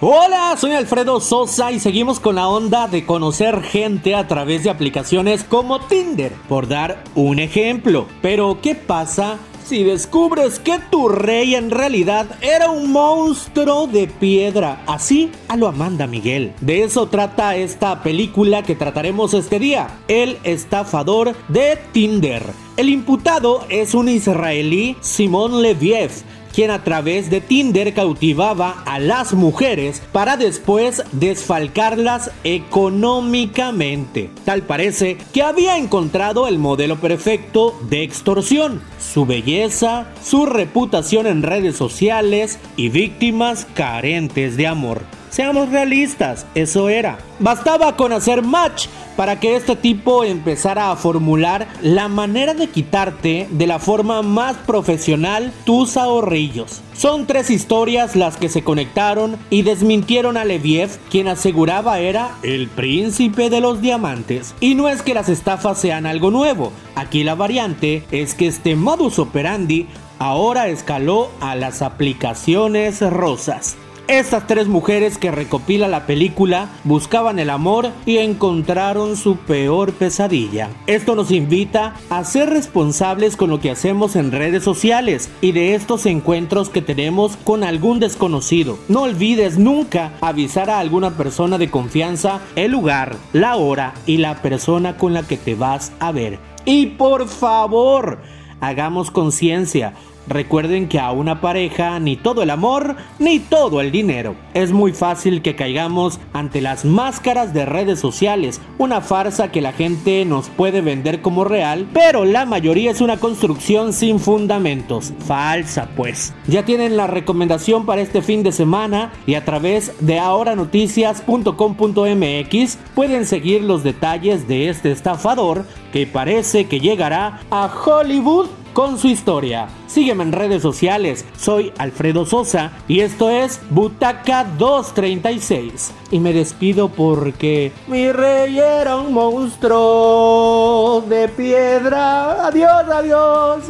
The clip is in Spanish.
Hola, soy Alfredo Sosa y seguimos con la onda de conocer gente a través de aplicaciones como Tinder, por dar un ejemplo. Pero, ¿qué pasa si descubres que tu rey en realidad era un monstruo de piedra, así a lo Amanda Miguel. De eso trata esta película que trataremos este día, El estafador de Tinder. El imputado es un israelí, Simón Leviev, quien a través de Tinder cautivaba a las mujeres para después desfalcarlas económicamente. Tal parece que había encontrado el modelo perfecto de extorsión, su belleza, su reputación en redes sociales y víctimas carentes de amor. Seamos realistas, eso era. Bastaba con hacer match para que este tipo empezara a formular la manera de quitarte de la forma más profesional tus ahorrillos. Son tres historias las que se conectaron y desmintieron a Leviev, quien aseguraba era el príncipe de los diamantes. Y no es que las estafas sean algo nuevo, aquí la variante es que este modus operandi ahora escaló a las aplicaciones rosas. Estas tres mujeres que recopila la película buscaban el amor y encontraron su peor pesadilla. Esto nos invita a ser responsables con lo que hacemos en redes sociales y de estos encuentros que tenemos con algún desconocido. No olvides nunca avisar a alguna persona de confianza el lugar, la hora y la persona con la que te vas a ver. Y por favor, hagamos conciencia. Recuerden que a una pareja ni todo el amor ni todo el dinero. Es muy fácil que caigamos ante las máscaras de redes sociales, una farsa que la gente nos puede vender como real, pero la mayoría es una construcción sin fundamentos. Falsa pues. Ya tienen la recomendación para este fin de semana y a través de ahoranoticias.com.mx pueden seguir los detalles de este estafador que parece que llegará a Hollywood con su historia. Sígueme en redes sociales, soy Alfredo Sosa y esto es Butaca 236. Y me despido porque mi rey era un monstruo de piedra. Adiós, adiós.